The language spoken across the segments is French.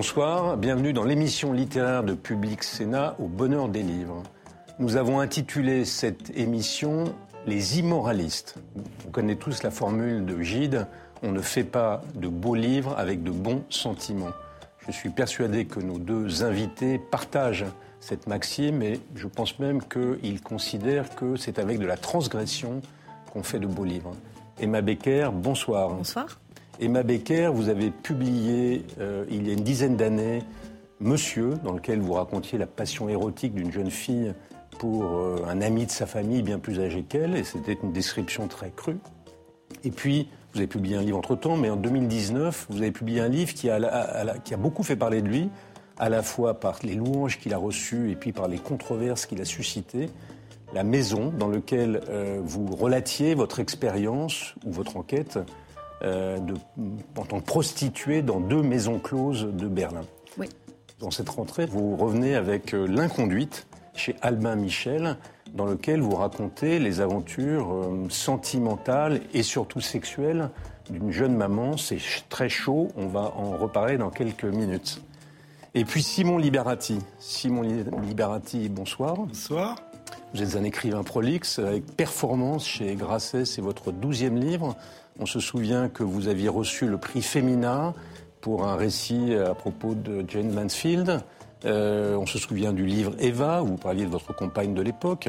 Bonsoir, bienvenue dans l'émission littéraire de Public Sénat au bonheur des livres. Nous avons intitulé cette émission Les immoralistes. Vous connaissez tous la formule de Gide, on ne fait pas de beaux livres avec de bons sentiments. Je suis persuadé que nos deux invités partagent cette maxime et je pense même qu'ils considèrent que c'est avec de la transgression qu'on fait de beaux livres. Emma Becker, bonsoir. Bonsoir. Emma Becker, vous avez publié euh, il y a une dizaine d'années Monsieur, dans lequel vous racontiez la passion érotique d'une jeune fille pour euh, un ami de sa famille bien plus âgé qu'elle, et c'était une description très crue. Et puis, vous avez publié un livre entre-temps, mais en 2019, vous avez publié un livre qui a, beaucoup fait parler de lui, à la fois par les louanges qu'il a reçues et puis par les controverses qu'il a suscitées. La maison dans laquelle euh, vous relatiez votre expérience ou votre enquête de, en tant que prostituée dans deux maisons closes de Berlin. Oui. Dans cette rentrée, vous revenez avec euh, L'inconduite chez Albin Michel, dans lequel vous racontez les aventures euh, sentimentales et surtout sexuelles d'une jeune maman. C'est très chaud, on va en reparler dans quelques minutes. Et puis Simon Liberati. Simon Liberati, bonsoir. Bonsoir. Vous êtes un écrivain prolixe avec Performance chez Grasset, c'est votre douzième livre. On se souvient que vous aviez reçu le prix Femina pour un récit à propos de Jane Mansfield. Euh, on se souvient du livre Eva, où vous parliez de votre compagne de l'époque.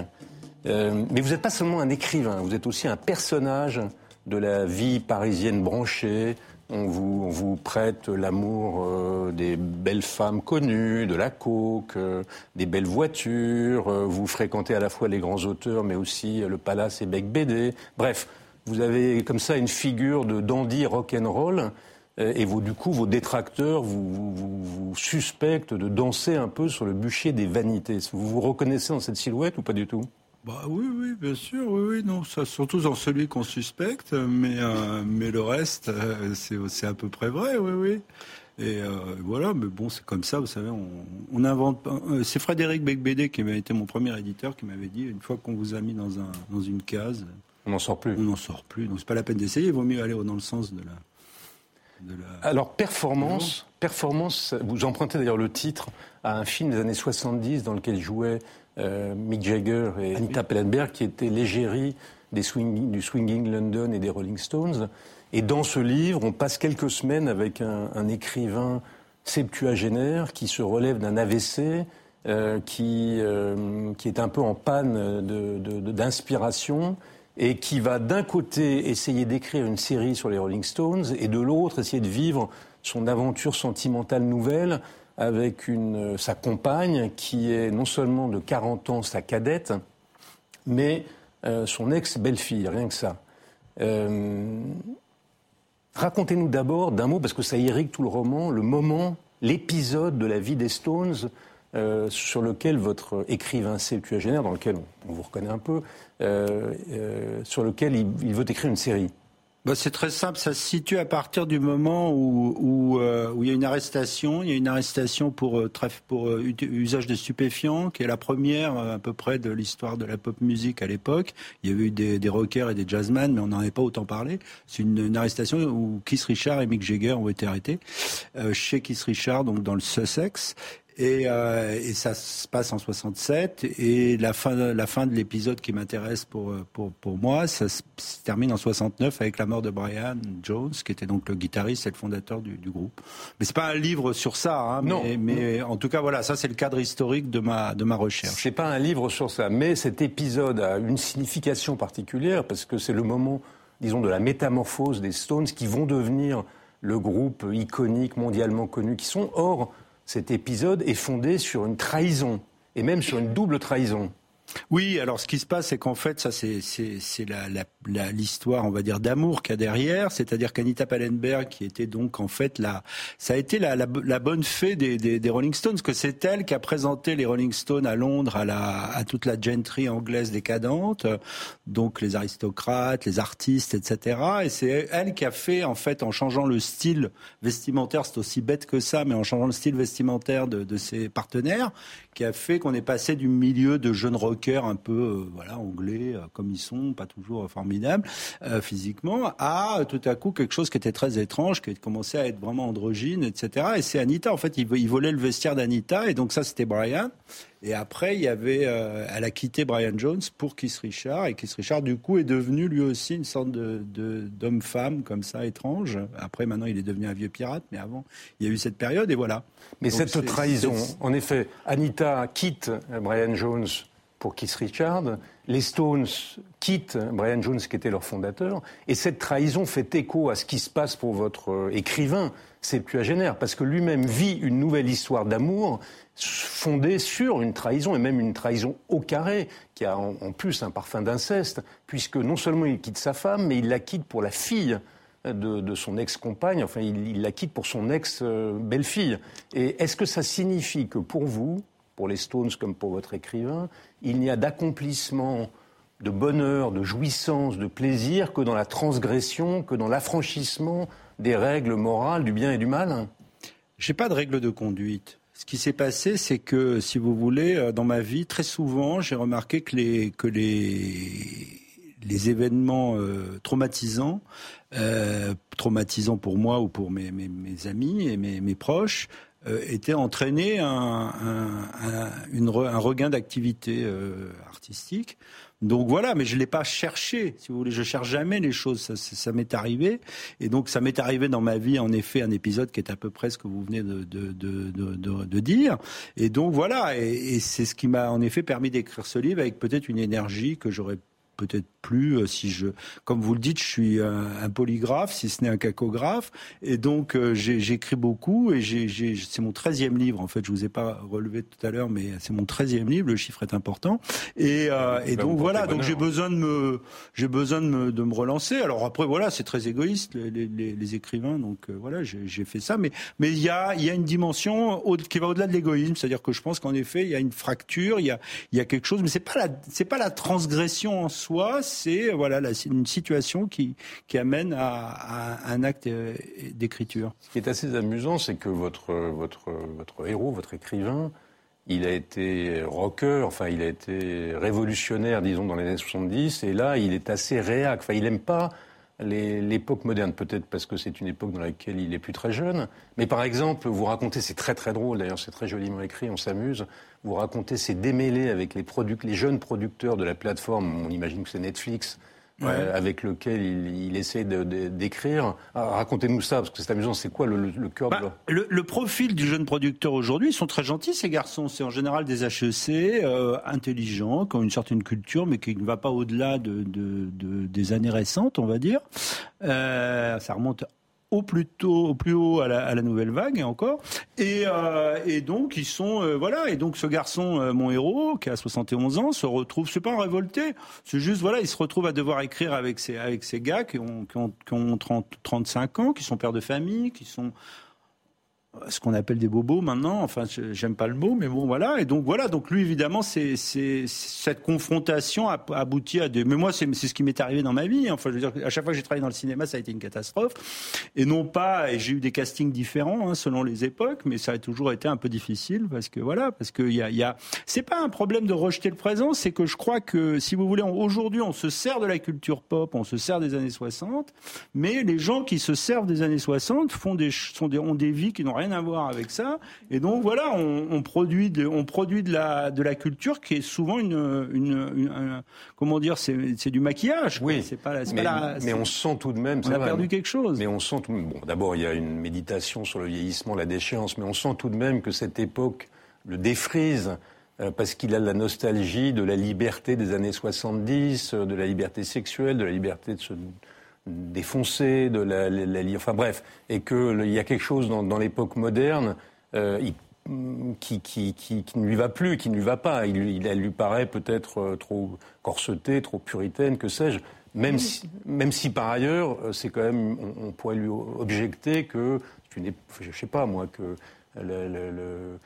Euh, mais vous n'êtes pas seulement un écrivain, vous êtes aussi un personnage de la vie parisienne branchée. On vous, prête l'amour euh, des belles femmes connues, de la coke, des belles voitures. vous fréquentez à la fois les grands auteurs, mais aussi le Palace et Bec BD. Bref, vous avez comme ça une figure de dandy rock'n'roll euh, et vous, du coup, vos détracteurs vous, suspectent de danser un peu sur le bûcher des vanités. Vous vous reconnaissez dans cette silhouette ou pas du tout? Bah oui, oui, bien sûr, oui, oui, non, ça, surtout dans celui qu'on suspecte, mais, euh, mais le reste, euh, c'est à peu près vrai, oui, oui. Et voilà, mais bon, c'est comme ça, vous savez, on, on invente. c'est Frédéric Becbédé qui m'a été mon premier éditeur qui m'avait dit une fois qu'on vous a mis dans, un, dans une case, on n'en sort plus. On n'en sort plus. Donc c'est pas la peine d'essayer. Il vaut mieux aller dans le sens de la. Alors performance, performance. Vous empruntez d'ailleurs le titre à un film des années 70 dans lequel jouaient euh, Mick Jagger et Anita Pellenberg, qui étaient l'égérie des du Swinging London et des Rolling Stones. Et dans ce livre, on passe quelques semaines avec un, écrivain septuagénaire qui se relève d'un AVC, euh, qui, euh, qui est un peu en panne d'inspiration et qui va d'un côté essayer d'écrire une série sur les Rolling Stones et de l'autre essayer de vivre son aventure sentimentale nouvelle avec sa compagne qui est non seulement de 40 ans sa cadette, mais euh, son ex-belle-fille, rien que ça. Euh, racontez-nous d'abord d'un mot, parce que ça irrigue tout le roman, le moment, l'épisode de la vie des Stones euh, sur lequel votre écrivain septuagénaire, dans lequel on, vous reconnaît un peu, euh, euh, sur lequel il, veut écrire une série bah, C'est très simple, ça se situe à partir du moment où, il y a une arrestation. Il y a une arrestation pour, pour usage de stupéfiants, qui est la première à peu près de l'histoire de la pop musique à l'époque. Il y avait eu des, rockers et des jazzmen, mais on n'en avait pas autant parlé. C'est une, une, arrestation où Keith Richard et Mick Jagger ont été arrêtés, chez Keith Richard, donc dans le Sussex. Et, euh, et, ça se passe en 67. Et la fin, la fin de l'épisode qui m'intéresse pour, pour, pour, moi, ça se, termine en 69 avec la mort de Brian Jones, qui était donc le guitariste et le fondateur du, du groupe. Mais c'est pas un livre sur ça, hein, non. Mais, mais, en tout cas, voilà, ça c'est le cadre historique de ma, de ma recherche. C'est pas un livre sur ça, mais cet épisode a une signification particulière parce que c'est le moment, disons, de la métamorphose des Stones qui vont devenir le groupe iconique mondialement connu qui sont. Or, cet épisode est fondé sur une trahison, et même sur une double trahison. Oui, alors ce qui se passe, c'est qu'en fait, ça, c'est l'histoire, on va dire, d'amour qu'il y a derrière. C'est-à-dire qu'Anita Pallenberg, qui était donc en fait la, ça a été la, bonne fée des, Rolling Stones, que c'est elle qui a présenté les Rolling Stones à Londres à, toute la gentry anglaise décadente, donc les aristocrates, les artistes, etc. Et c'est elle qui a fait, en fait, en changeant le style vestimentaire, c'est aussi bête que ça, mais en changeant le style vestimentaire de, de ses partenaires, qui a fait qu'on est passé du milieu de jeunes rock rockers un peu voilà anglais comme ils sont, pas toujours formidables physiquement, à tout à coup quelque chose qui était très étrange, qui commençait à être vraiment androgyne, etc. Et c'est Anita, en fait, il, il volait le vestiaire d'Anita, et donc ça c'était Brian. Et après, il y avait, euh, elle a quitté Brian Jones pour Keith Richard, et Keith Richard, du coup, est devenu lui aussi une sorte de, d'homme-femme comme ça, étrange. Après, maintenant, il est devenu un vieux pirate, mais avant, il y a eu cette période, et voilà. Mais cette trahison, en effet, Anita quitte Brian Jones pour Keith Richard, les Stones quittent Brian Jones, qui était leur fondateur, et cette trahison fait écho à ce qui se passe pour votre euh, écrivain, c'est génère, parce que lui-même vit une nouvelle histoire d'amour fondée sur une trahison, et même une trahison au carré, qui a en, plus un parfum d'inceste, puisque non seulement il quitte sa femme, mais il la quitte pour la fille de, son ex-compagne, enfin il, la quitte pour son ex-belle-fille. Et est-ce que ça signifie que pour vous, pour les Stones comme pour votre écrivain, il n'y a d'accomplissement de bonheur, de jouissance, de plaisir que dans la transgression, que dans l'affranchissement des règles morales du bien et du mal J'ai pas de règles de conduite. Ce qui s'est passé, c'est que, si vous voulez, euh, dans ma vie, très souvent, j'ai remarqué que les, que les, les événements euh, traumatisants, euh, traumatisants pour moi ou pour mes, mes, mes amis et mes, mes proches, était entraîné un, un, un, regain d'activité euh, artistique. Donc voilà, mais je l'ai pas cherché, si vous voulez. Je cherche jamais les choses. Ça, m'est arrivé, et donc ça m'est arrivé dans ma vie, en effet, un épisode qui est à peu près ce que vous venez de, de, de, dire. Et donc voilà, et c'est ce qui m'a en effet permis d'écrire ce livre avec peut-être une énergie que j'aurais peut-être plus euh, si je, comme vous le dites, je suis un, polygraphe, si ce n'est un cacographe, et donc euh, j'écris beaucoup et c'est mon treizième livre en fait. Je vous ai pas relevé tout à l'heure, mais c'est mon treizième livre. Le chiffre est important. Et, euh, et donc voilà, donc j'ai besoin de me, j'ai besoin de me, de me relancer. Alors après voilà, c'est très égoïste les, les, les écrivains, donc voilà, j'ai fait ça, mais mais il y a y a une dimension qui va au-delà de l'égoïsme, c'est-à-dire que je pense qu'en effet il y a une fracture, il y a y a quelque chose, mais c'est pas la c'est pas la transgression en soi c'est voilà une situation qui, amène à, un acte euh, d'écriture. Ce qui est assez amusant, c'est que votre héros, votre écrivain, il a été rocker, enfin il a été révolutionnaire, disons, dans les années 70, et là il est assez réac. Enfin, il n'aime pas l'époque moderne, peut-être parce que c'est une époque dans laquelle il est plus très jeune. Mais par exemple, vous racontez, c'est très très drôle d'ailleurs, c'est très joliment écrit, on s'amuse. Vous racontez ces démêlés avec les, les jeunes producteurs de la plateforme, on imagine que c'est Netflix, euh, avec lequel il, il essaie d'écrire. Ah, racontez-nous ça, parce que c'est amusant. C'est quoi le, le, cœur de bah, le, le, profil du jeune producteur aujourd'hui, ils sont très gentils, ces garçons. C'est en général des HEC, euh, intelligents, qui ont une certaine culture, mais qui ne va pas au-delà de, de, de, des années récentes, on va dire. Euh, ça remonte au plus tôt, au plus haut à la, nouvelle vague et encore. Et, euh, et donc ils sont euh, voilà. Et donc ce garçon, euh, mon héros, qui a 71 ans, se retrouve. C'est pas un révolté. C'est juste voilà, il se retrouve à devoir écrire avec ces avec ces gars qui ont qui ont, qui ont 30, 35 ans, qui sont pères de famille, qui sont ce qu'on appelle des bobos maintenant. Enfin, j'aime pas le mot, mais bon, voilà. Et donc voilà. Donc lui, évidemment, c'est cette confrontation a abouti à des. Mais moi, c'est ce qui m'est arrivé dans ma vie. Enfin, je veux dire, à chaque fois que j'ai travaillé dans le cinéma, ça a été une catastrophe. Et non pas. Et j'ai eu des castings différents hein, selon les époques, mais ça a toujours été un peu difficile parce que voilà, parce que il y a, y a... c'est pas un problème de rejeter le présent, c'est que je crois que si vous voulez, aujourd'hui, on se sert de la culture pop, on se sert des années 60, mais les gens qui se servent des années 60 font des, sont des, ont des vies qui n'ont rien à voir avec ça. Et donc voilà, on, produit, de, on produit de la, de la culture qui est souvent une, une, comment dire, c'est du maquillage. Oui, c'est pas, mais, mais on sent tout de même. On a perdu quelque chose. Mais on sent tout. Bon, d'abord il y a une méditation sur le vieillissement, la déchéance, mais on sent tout de même que cette époque le défrise euh, parce qu'il a la nostalgie de la liberté des années 70, euh, de la liberté sexuelle, de la liberté de se défoncé, de la, la, enfin bref, et qu'il y a quelque chose dans, dans l'époque moderne euh, qui, qui, qui, qui, ne lui va plus, qui ne lui va pas. Il, il elle lui paraît peut-être euh, trop corsetée, trop puritaine, que sais-je. Même, si, même si par ailleurs, euh, c'est quand même, on, on, pourrait lui objecter que, je sais pas moi, que le, le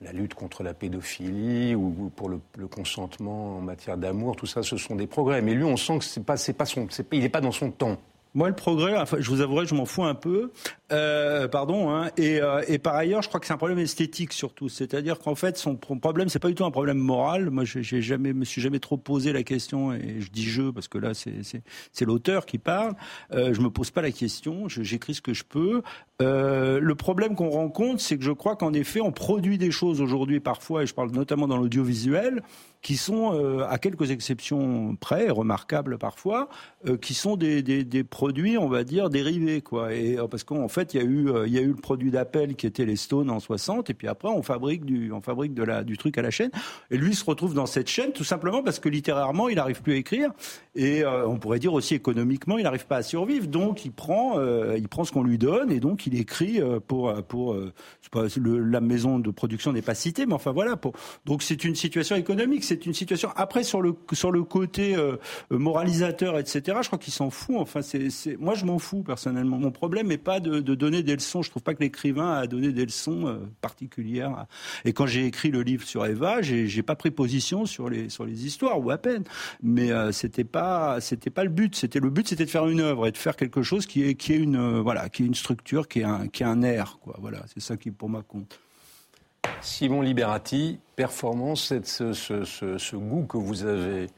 la lutte contre la pédophilie ou pour le, consentement en matière d'amour, tout ça, ce sont des progrès. Mais lui, on sent que c'est pas, c'est pas son, il n'est pas dans son temps. Moi, le progrès, je vous avouerai, je m'en fous un peu. Euh, pardon. Hein, et, euh, et, par ailleurs, je crois que c'est un problème esthétique surtout. C'est-à-dire qu'en fait, son problème, c'est pas du tout un problème moral. Moi, j'ai jamais, me suis jamais trop posé la question. Et je dis je parce que là, c'est l'auteur qui parle. Euh, je me pose pas la question. J'écris ce que je peux. Euh, le problème qu'on rencontre, c'est que je crois qu'en effet, on produit des choses aujourd'hui parfois, et je parle notamment dans l'audiovisuel, qui sont, euh, à quelques exceptions près, remarquables parfois, euh, qui sont des, des, produits, on va dire, dérivés. Quoi. Et, euh, parce qu'en fait, il y, a eu, il y a eu le produit d'appel qui était les Stones en 60, et puis après, on fabrique, du, on fabrique du truc à la chaîne. Et lui se retrouve dans cette chaîne tout simplement parce que littérairement, il n'arrive plus à écrire. Et on pourrait dire aussi économiquement, il n'arrive pas à survivre. Donc, il prend, il prend ce qu'on lui donne, et donc il écrit pour... pour la maison de production n'est pas citée, mais enfin voilà. Pour, donc, c'est une situation économique c'est une situation. Après, sur le sur le côté euh, moralisateur, etc. Je crois qu'il s'en fout. Enfin, c'est moi je m'en fous personnellement. Mon problème n'est pas de, donner des leçons. Je trouve pas que l'écrivain a donné des leçons euh, particulières. Et quand j'ai écrit le livre sur Eva, j'ai pas pris position sur les sur les histoires ou à peine. Mais euh, c'était pas c'était pas le but. C'était le but, c'était de faire une œuvre et de faire quelque chose qui est qui est une voilà qui est une structure, qui est un qui est un air quoi. Voilà, c'est ça qui pour moi compte. Simon Liberati, performance, ce, goût que vous avez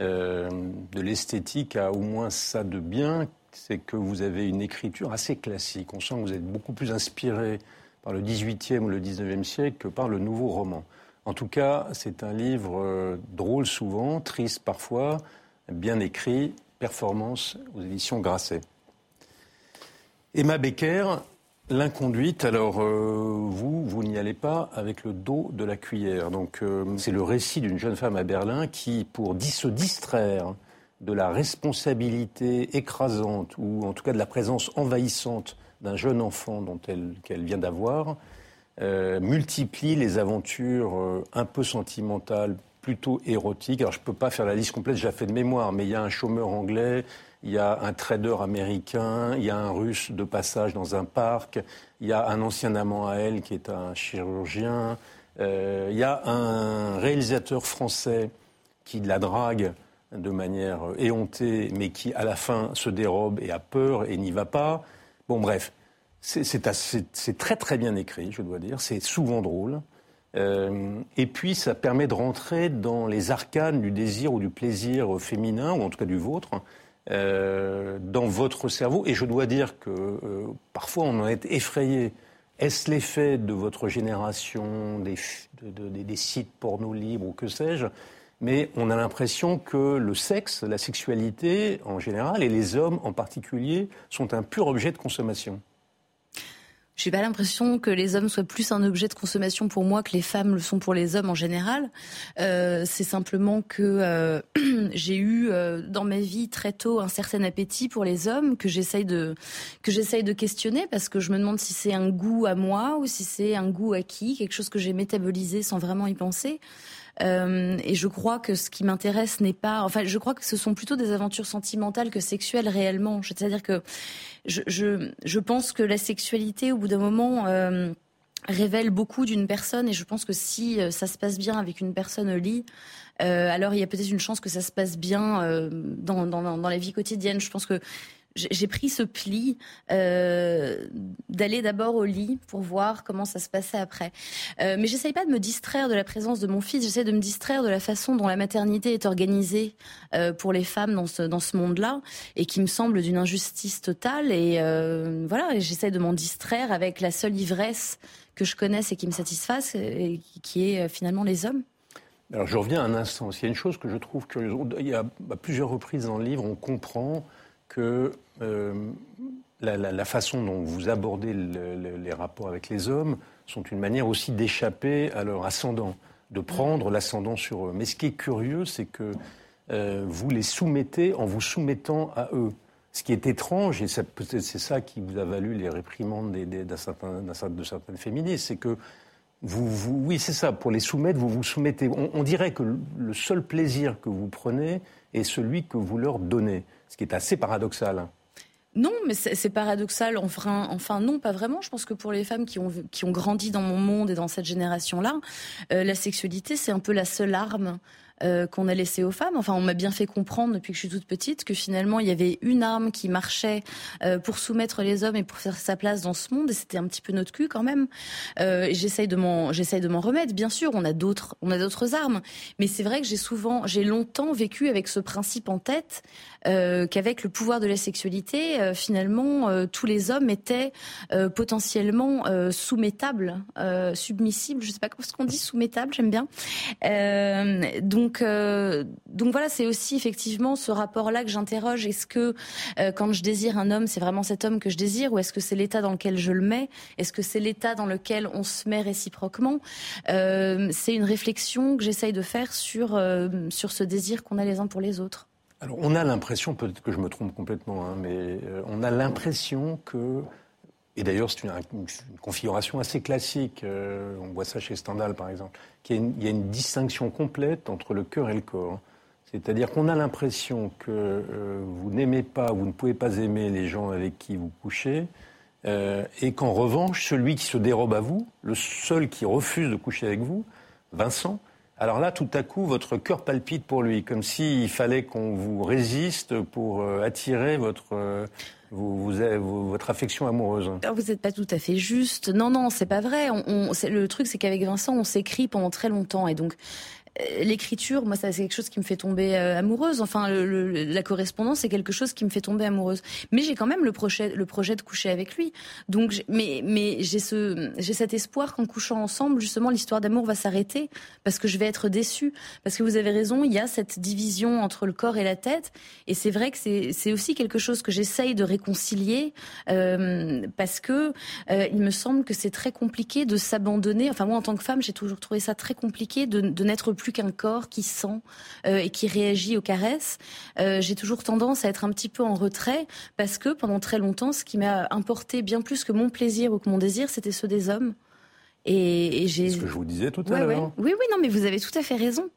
euh, de l'esthétique a au moins ça de bien, c'est que vous avez une écriture assez classique. On sent que vous êtes beaucoup plus inspiré par le XVIIIe ou le XIXe siècle que par le nouveau roman. En tout cas, c'est un livre euh, drôle souvent, triste parfois, bien écrit, performance aux éditions Grasset. Emma Becker, L'inconduite, alors euh, vous, vous n'y allez pas avec le dos de la cuillère. Donc euh, c'est le récit d'une jeune femme à Berlin qui, pour se distraire de la responsabilité écrasante ou en tout cas de la présence envahissante d'un jeune enfant dont elle qu'elle vient d'avoir, euh, multiplie les aventures un peu sentimentales, plutôt érotiques. Alors je ne peux pas faire la liste complète, j'ai fait de mémoire, mais il y a un chômeur anglais, il y a un trader américain, il y a un russe de passage dans un parc, il y a un ancien amant à elle qui est un chirurgien, euh, il y a un réalisateur français qui la drague de manière éhontée, mais qui à la fin se dérobe et a peur et n'y va pas. Bon, bref, c'est très très bien écrit, je dois dire. C'est souvent drôle. Euh, et puis, ça permet de rentrer dans les arcanes du désir ou du plaisir féminin, ou en tout cas du vôtre, euh, dans votre cerveau. Et je dois dire que euh, parfois on en est effrayé. Est-ce l'effet de votre génération, des, des sites porno libres ou que sais-je Mais on a l'impression que le sexe, la sexualité en général, et les hommes en particulier, sont un pur objet de consommation. J'ai pas l'impression que les hommes soient plus un objet de consommation pour moi que les femmes le sont pour les hommes en général. Euh, c'est simplement que euh, j'ai eu euh, dans ma vie très tôt un certain appétit pour les hommes que j'essaye de que j'essaye de questionner parce que je me demande si c'est un goût à moi ou si c'est un goût acquis, quelque chose que j'ai métabolisé sans vraiment y penser. Euh, et je crois que ce qui m'intéresse n'est pas, enfin, je crois que ce sont plutôt des aventures sentimentales que sexuelles réellement. C'est-à-dire que je, je, je, pense que la sexualité, au bout d'un moment, euh, révèle beaucoup d'une personne. Et je pense que si euh, ça se passe bien avec une personne au lit, alors il y a peut-être une chance que ça se passe bien dans, dans, dans la vie quotidienne. Je pense que j'ai pris ce pli euh, d'aller d'abord au lit pour voir comment ça se passait après. Euh, mais j'essaye pas de me distraire de la présence de mon fils. J'essaie de me distraire de la façon dont la maternité est organisée euh, pour les femmes dans ce dans ce monde-là et qui me semble d'une injustice totale. Et euh, voilà, j'essaie de m'en distraire avec la seule ivresse que je connaisse et qui me satisfasse, qui est finalement les hommes. Alors je reviens un instant. Il y a une chose que je trouve curieuse. Il y a à plusieurs reprises dans le livre, on comprend que euh, la, façon dont vous abordez les rapports avec les hommes sont une manière aussi d'échapper à leur ascendant, de prendre l'ascendant sur eux. Mais ce qui est curieux, c'est que euh, vous les soumettez en vous soumettant à eux. Ce qui est étrange, et c'est ça qui vous a valu les réprimandes de certaines féministes, c'est que vous oui, c'est ça, pour les soumettre, vous vous soumettez. On, dirait que le seul plaisir que vous prenez est celui que vous leur donnez, ce qui est assez paradoxal. Non, mais c'est paradoxal. Enfin, enfin, non, pas vraiment. Je pense que pour les femmes qui ont, qui ont grandi dans mon monde et dans cette génération-là, euh, la sexualité, c'est un peu la seule arme qu'on a laissé aux femmes. Enfin, on m'a bien fait comprendre depuis que je suis toute petite que finalement, il y avait une arme qui marchait pour soumettre les hommes et pour faire sa place dans ce monde, et c'était un petit peu notre cul quand même. j'essaye de m'en, de m'en remettre. Bien sûr, on a d'autres, on a d'autres armes, mais c'est vrai que j'ai souvent, j'ai longtemps vécu avec ce principe en tête euh, qu'avec le pouvoir de la sexualité, euh, finalement, euh, tous les hommes étaient potentiellement soumettables, submissibles. Je sais pas ce qu'on dit, soumettables, j'aime bien. donc, donc voilà, c'est aussi effectivement ce rapport-là que j'interroge. Est-ce que quand je désire un homme, c'est vraiment cet homme que je désire, ou est-ce que c'est l'état dans lequel je le mets? Est-ce que c'est l'état dans lequel on se met réciproquement? C'est une réflexion que j'essaye de faire sur sur ce désir qu'on a les uns pour les autres. Alors, on a l'impression, peut-être que je me trompe complètement, hein, mais euh, on a l'impression que, et d'ailleurs c'est une, configuration assez classique, euh, on voit ça chez Stendhal par exemple, qu'il y, a une distinction complète entre le cœur et le corps. C'est-à-dire qu'on a l'impression que euh, vous n'aimez pas, vous ne pouvez pas aimer les gens avec qui vous couchez, et qu'en revanche, celui qui se dérobe à vous, le seul qui refuse de coucher avec vous, Vincent, alors là, tout à coup, votre cœur palpite pour lui, comme s'il fallait qu'on vous résiste pour euh, attirer votre, euh, votre affection amoureuse. vous n'êtes pas tout à fait juste. Non, non, c'est pas vrai. Le truc, c'est qu'avec Vincent, on s'écrit pendant très longtemps, et donc l'écriture, moi, c'est quelque chose qui me fait tomber euh, amoureuse. Enfin, la correspondance, c'est quelque chose qui me fait tomber amoureuse. Mais j'ai quand même le projet, le projet de coucher avec lui. Donc, mais, mais j'ai ce, j'ai cet espoir qu'en couchant ensemble, justement, l'histoire d'amour va s'arrêter parce que je vais être déçue. Parce que vous avez raison, il y a cette division entre le corps et la tête. Et c'est vrai que c'est aussi quelque chose que j'essaye de réconcilier euh, parce que il me semble que c'est très compliqué de s'abandonner. Enfin, moi, en tant que femme, j'ai toujours trouvé ça très compliqué de, de n'être plus qu'un corps qui sent euh, et qui réagit aux caresses. Euh, j'ai toujours tendance à être un petit peu en retrait parce que pendant très longtemps, ce qui m'a importé bien plus que mon plaisir ou que mon désir, c'était ceux des hommes. Et, j'ai. Ce que je vous disais tout à l'heure. Oui, oui, non, mais vous avez tout à fait raison.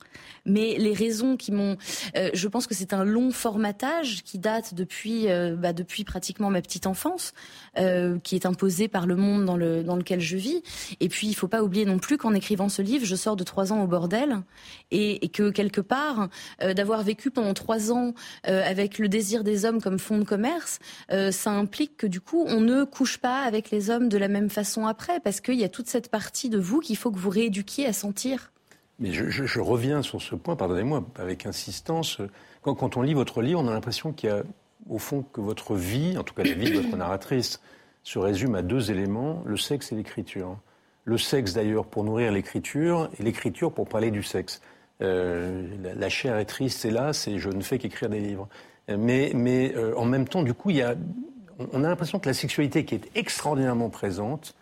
Mais les raisons qui m'ont, euh, je pense que c'est un long formatage qui date depuis, euh, bah, depuis pratiquement ma petite enfance, euh, qui est imposé par le monde dans, le, dans lequel je vis. Et puis, il faut pas oublier non plus qu'en écrivant ce livre, je sors de trois ans au bordel et, et que quelque part, d'avoir vécu pendant trois ans avec le désir des hommes comme fond de commerce, ça implique que du coup, on ne couche pas avec les hommes de la même façon après, parce qu'il y a toute cette partie de vous qu'il faut que vous rééduquiez à sentir. Mais je, reviens sur ce point, pardonnez-moi, avec insistance. Quand, on lit votre livre, on a l'impression qu'il y a, au fond, que votre vie, en tout cas la vie de votre narratrice, se résume à deux éléments, le sexe et l'écriture. Le sexe, d'ailleurs, pour nourrir l'écriture, et l'écriture pour parler du sexe. Euh, la, chair est triste, hélas, et je ne fais qu'écrire des livres. Mais, mais euh, en même temps, du coup, il y a, on a l'impression que la sexualité qui est extraordinairement présente,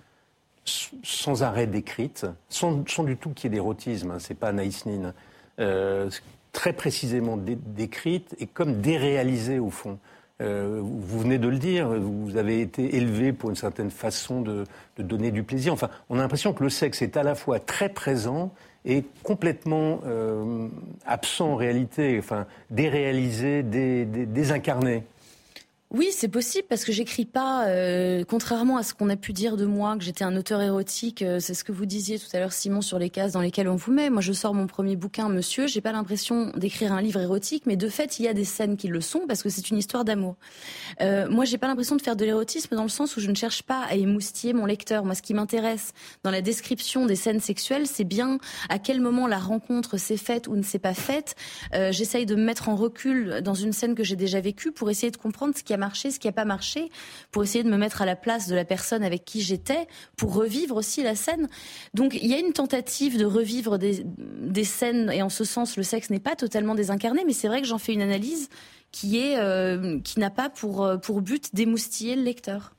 sans arrêt décrite, sans, du tout qu'il y ait d'érotisme, hein, c'est pas Naïs Nin, euh, très précisément décrite et comme déréalisée au fond. Euh, vous venez de le dire, vous avez été élevé pour une certaine façon de, donner du plaisir. Enfin, on a l'impression que le sexe est à la fois très présent et complètement euh, absent en réalité, enfin déréalisé, désincarné. Oui, c'est possible parce que j'écris pas, euh, contrairement à ce qu'on a pu dire de moi, que j'étais un auteur érotique. Euh, c'est ce que vous disiez tout à l'heure, Simon, sur les cases dans lesquelles on vous met. Moi, je sors mon premier bouquin, Monsieur. J'ai pas l'impression d'écrire un livre érotique, mais de fait, il y a des scènes qui le sont parce que c'est une histoire d'amour. Euh, moi, j'ai pas l'impression de faire de l'érotisme dans le sens où je ne cherche pas à émoustiller mon lecteur. Moi, ce qui m'intéresse dans la description des scènes sexuelles, c'est bien à quel moment la rencontre s'est faite ou ne s'est pas faite. Euh, J'essaye de me mettre en recul dans une scène que j'ai déjà vécue pour essayer de comprendre ce qui a marché, ce qui n'a pas marché, pour essayer de me mettre à la place de la personne avec qui j'étais, pour revivre aussi la scène. Donc il y a une tentative de revivre des, scènes, et en ce sens, le sexe n'est pas totalement désincarné, mais c'est vrai que j'en fais une analyse qui euh, qui n'a pas pour, euh, pour but d'émoustiller le lecteur.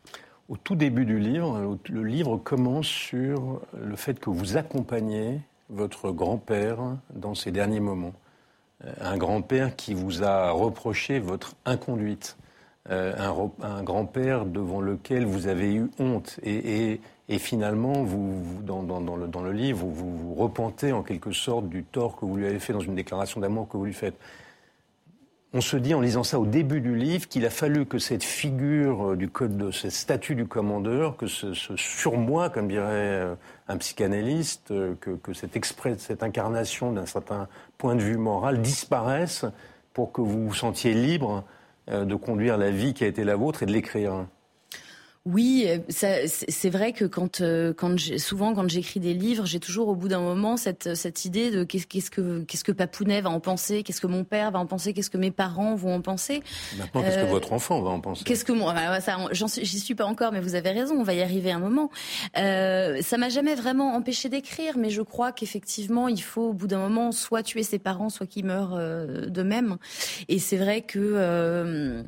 Au tout début du livre, le livre commence sur le fait que vous accompagnez votre grand-père dans ses derniers moments. Euh, un grand-père qui vous a reproché votre inconduite. Euh, un, grand-père devant lequel vous avez eu honte. Et, finalement, vous, dans, le, livre, vous, vous repentez en quelque sorte du tort que vous lui avez fait dans une déclaration d'amour que vous lui faites. on se dit en lisant ça au début du livre qu'il a fallu que cette figure du code de ce statut du commandeur, que ce, surmoi, comme dirait un psychanalyste, que, que cette, cette incarnation d'un certain point de vue moral disparaisse pour que vous vous sentiez libre de conduire la vie qui a été la vôtre et de l'écrire. Oui, euh, c'est vrai que quand, euh, quand souvent quand j'écris des livres, j'ai toujours au bout d'un moment cette, cette idée de qu'est-ce que qu'est-ce que Papounet va en penser, qu'est-ce que mon père va en penser, qu'est-ce que mes parents vont en penser. Maintenant, qu'est-ce que euh, votre enfant va en penser? Qu'est-ce que moi, j'y suis pas encore, mais vous avez raison, on va y arriver un moment. Euh, ça m'a jamais vraiment empêché d'écrire, mais je crois qu'effectivement, il faut au bout d'un moment soit tuer ses parents, soit qu'ils meurent de même. Et c'est vrai que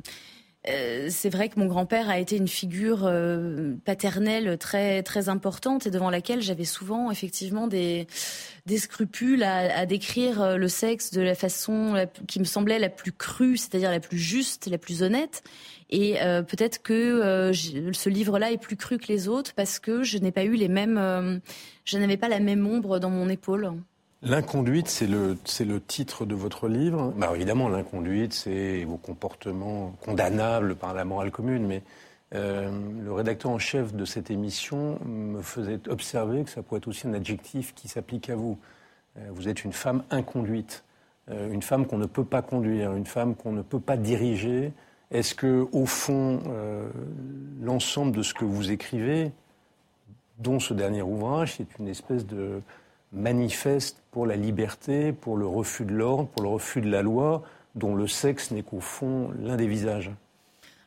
euh, c'est vrai que mon grand-père a été une figure euh, paternelle très très importante et devant laquelle j'avais souvent effectivement des des scrupules à, décrire euh, le sexe de la façon qui me semblait la plus crue, c'est-à-dire la plus juste, la plus honnête. Et peut-être que ce livre-là est plus cru que les autres parce que je n'ai pas eu les mêmes, je n'avais pas la même ombre dans mon épaule. L'inconduite, c'est le, titre de votre livre. Bah, évidemment, l'inconduite, c'est vos comportements condamnables par la morale commune, mais euh, le rédacteur en chef de cette émission me faisait observer que ça pourrait être aussi un adjectif qui s'applique à vous. Euh, vous êtes une femme inconduite, euh, une femme qu'on ne peut pas conduire, une femme qu'on ne peut pas diriger. Est-ce que, au fond, l'ensemble de ce que vous écrivez, dont ce dernier ouvrage, c'est une espèce de manifeste pour la liberté, pour le refus de l'ordre, pour le refus de la loi, dont le sexe n'est qu'au fond l'un des visages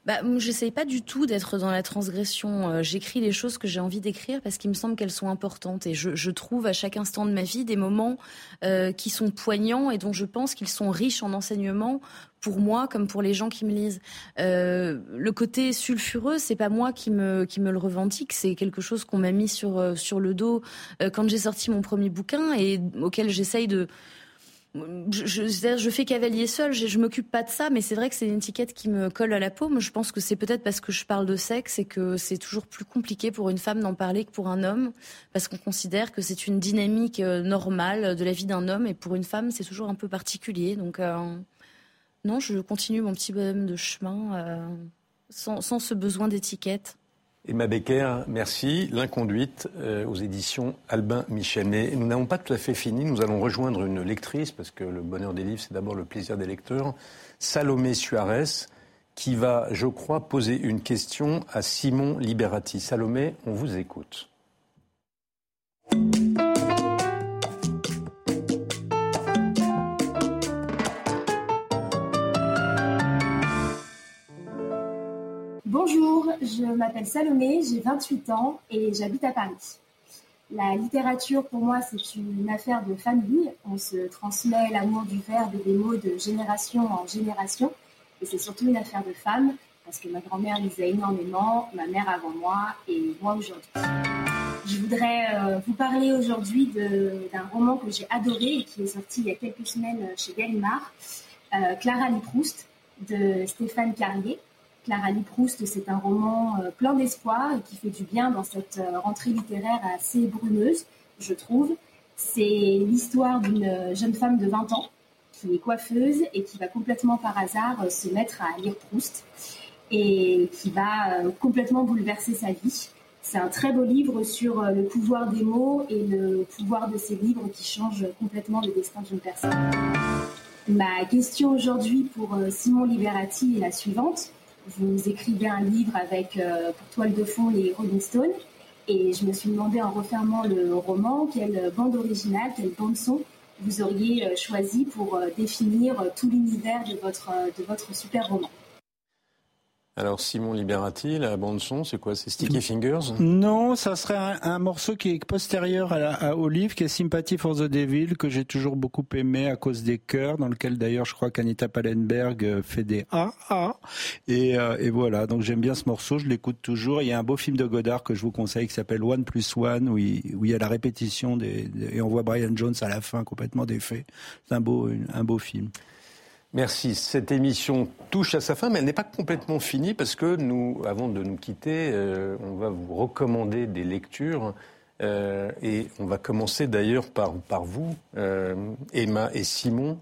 bah, J'essaye pas du tout d'être dans la transgression. Euh, j'écris les choses que j'ai envie d'écrire parce qu'il me semble qu'elles sont importantes. Et je, je, trouve à chaque instant de ma vie des moments euh, qui sont poignants et dont je pense qu'ils sont riches en enseignements pour moi comme pour les gens qui me lisent. Euh, le côté sulfureux, c'est pas moi qui me qui me le revendique, c'est quelque chose qu'on m'a mis sur euh, sur le dos euh, quand j'ai sorti mon premier bouquin et auquel j'essaye de je, fais cavalier seul, je, je m'occupe pas de ça, mais c'est vrai que c'est une étiquette qui me colle à la peau. Je pense que c'est peut-être parce que je parle de sexe et que c'est toujours plus compliqué pour une femme d'en parler que pour un homme, parce qu'on considère que c'est une dynamique euh, normale de la vie d'un homme, et pour une femme, c'est toujours un peu particulier. Donc, euh, non, je continue mon petit bonhomme de chemin euh, sans ce besoin d'étiquette. Emma Becker, merci. L'inconduite euh, aux éditions Albin Michel. Nous n'avons pas tout à fait fini. Nous allons rejoindre une lectrice, parce que le bonheur des livres, c'est d'abord le plaisir des lecteurs. Salomé Suarez, qui va, je crois, poser une question à Simon Liberati. Salomé, on vous écoute. Bonjour, je m'appelle Salomé, j'ai 28 ans et j'habite à Paris. La littérature, pour moi, c'est une affaire de famille. On se transmet l'amour du verbe et des mots de génération en génération. Et c'est surtout une affaire de femmes, parce que ma grand-mère lisait énormément, ma mère avant moi et moi aujourd'hui. Je voudrais euh, vous parler aujourd'hui d'un roman que j'ai adoré et qui est sorti il y a quelques semaines chez Gallimard, euh, Clara Lee Proust, de Stéphane Carrier. Clara Lee Proust, c'est un roman euh, plein d'espoir et qui fait du bien dans cette euh, rentrée littéraire assez brumeuse, je trouve. C'est l'histoire d'une jeune femme de 20 ans qui est coiffeuse et qui va complètement par hasard euh, se mettre à lire Proust et qui va complètement bouleverser sa vie. C'est un très beau livre sur le pouvoir des mots et le pouvoir de ces livres qui changent complètement le destin d'une personne. Ma question aujourd'hui pour Simon Liberati est la suivante vous écrivez un livre avec euh, pour toile de fond les Rolling Stones. Et je me suis demandé en refermant le roman quelle bande originale, quelle bande son vous auriez euh, choisi pour euh, définir tout l'univers de votre, de votre super roman. Alors Simon Liberati, la bande son, c'est quoi? C'est Sticky Fingers? Non, ça serait un, morceau qui est postérieur à, la, livre, qui est Sympathy for the Devil, que j'ai toujours beaucoup aimé à cause des chœurs, dans lequel d'ailleurs je crois qu'Anita Pallenberg euh, fait des A A. Et, euh, et voilà, donc j'aime bien ce morceau, je l'écoute toujours. Il y a un beau film de Godard que je vous conseille qui s'appelle One Plus One, où il, où il y a la répétition des, et on voit Brian Jones à la fin complètement défait. C'est un beau, un beau film. Merci. Cette émission touche à sa fin, mais elle n'est pas complètement finie parce que nous, avant de nous quitter, euh, on va vous recommander des lectures. Euh, et on va commencer d'ailleurs par, vous, euh, Emma et Simon.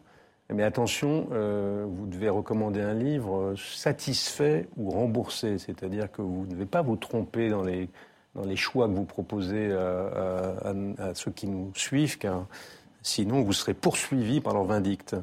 Mais attention, vous devez recommander un livre satisfait ou remboursé, c'est-à-dire que vous ne devez pas vous tromper dans les, dans les choix que vous proposez à, à ceux qui nous suivent, car sinon vous serez poursuivi par leur vindicte.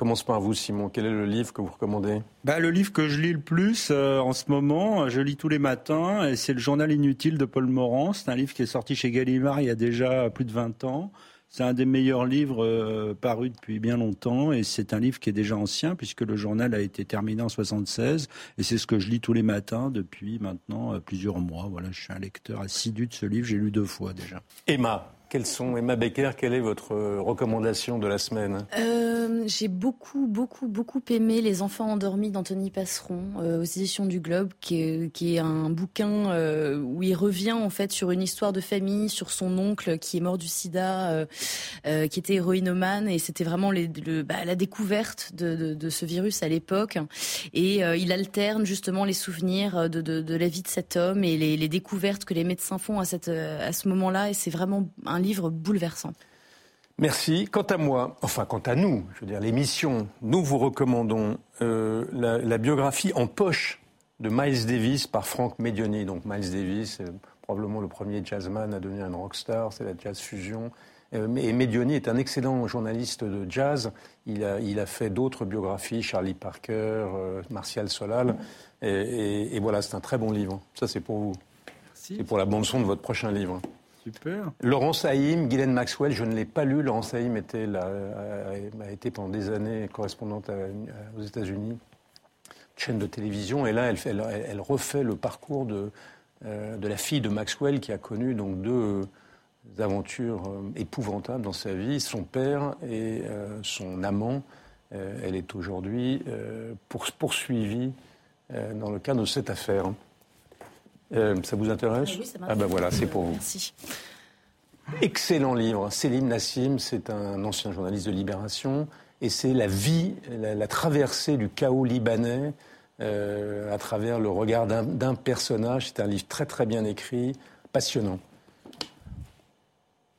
Commence par vous, Simon. Quel est le livre que vous recommandez bah, Le livre que je lis le plus euh, en ce moment, je lis tous les matins, et c'est Le Journal inutile de Paul Morand. C'est un livre qui est sorti chez Gallimard il y a déjà plus de 20 ans. C'est un des meilleurs livres euh, parus depuis bien longtemps et c'est un livre qui est déjà ancien puisque le journal a été terminé en 76 et c'est ce que je lis tous les matins depuis maintenant euh, plusieurs mois. Voilà, je suis un lecteur assidu de ce livre, j'ai lu deux fois déjà. Emma, quelles sont, Emma Becker, quelle est votre euh, recommandation de la semaine? Euh, J'ai beaucoup, beaucoup, beaucoup aimé Les enfants endormis d'Anthony Passeron euh, aux éditions du Globe, qui est, un bouquin où il revient en fait sur une histoire de famille, sur son oncle qui est mort du sida, qui était héroïnomane, et c'était vraiment bah, la découverte de, ce virus à l'époque. Et il alterne justement les souvenirs de, la vie de cet homme et les, découvertes que les médecins font à, à ce moment-là, et c'est vraiment un livre bouleversant. Merci. Quant à moi, enfin quant à nous, je veux dire l'émission, nous vous recommandons euh, la, la, biographie en poche de Miles Davis par Frank Medioni. Donc Miles Davis, c'est probablement le premier jazzman à devenir un rockstar, c'est la jazz fusion. Euh, et Medioni est un excellent journaliste de jazz. Il a, il a fait d'autres biographies, Charlie Parker, euh, Martial Solal. Et, et, et voilà, c'est un très bon livre. Ça, c'est pour vous. C'est pour la bande-son de votre prochain livre. Super. Laurence Haïm, Guylaine Maxwell, je ne l'ai pas lu. Laurence Haïm était là, a été pendant des années correspondante à, aux États-Unis, chaîne de télévision, et là, elle, refait le parcours de, euh, de, la fille de Maxwell qui a connu donc deux aventures euh, épouvantables dans sa vie, son père et euh, son amant. Euh, elle est aujourd'hui euh, pour, poursuivie euh, dans le cadre de cette affaire. Euh, ça vous intéresse oui, ça Ah ben voilà, c'est pour vous. Merci. Excellent livre. Selim Nassim, c'est un ancien journaliste de Libération, et c'est la vie, la, la, traversée du chaos libanais euh, à travers le regard d'un personnage. C'est un livre très très bien écrit, passionnant.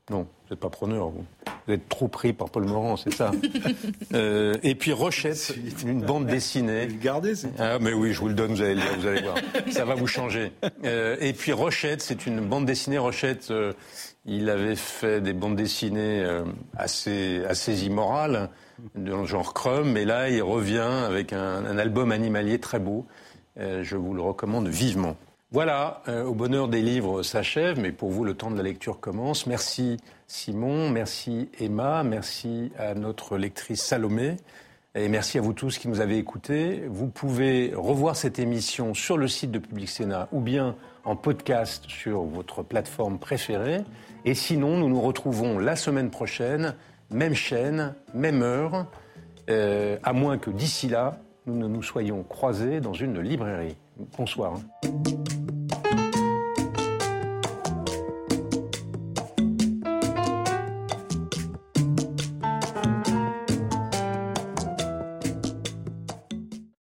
Non, vous n'êtes pas preneur, vous. Vous êtes trop pris par Paul Morand, c'est ça. euh, et puis Rochette, une bande dessinée. Vous le gardez, c'est Ah, mais oui, je vous le donne, vous allez, vous allez voir. Ça va vous changer. Euh, et puis Rochette, c'est une bande dessinée. Rochette, euh, il avait fait des bandes dessinées assez, assez immorales, de genre Crum, mais là, il revient avec un, un album animalier très beau. Je vous le recommande vivement. Voilà, euh, au bonheur des livres s'achève, mais pour vous, le temps de la lecture commence. Merci Simon, merci Emma, merci à notre lectrice Salomé, et merci à vous tous qui nous avez écoutés. Vous pouvez revoir cette émission sur le site de Public Sénat ou bien en podcast sur votre plateforme préférée. Et sinon, nous nous retrouvons la semaine prochaine, même chaîne, même heure, euh, à moins que d'ici là, nous ne nous soyons croisés dans une librairie. Bonsoir. Hein.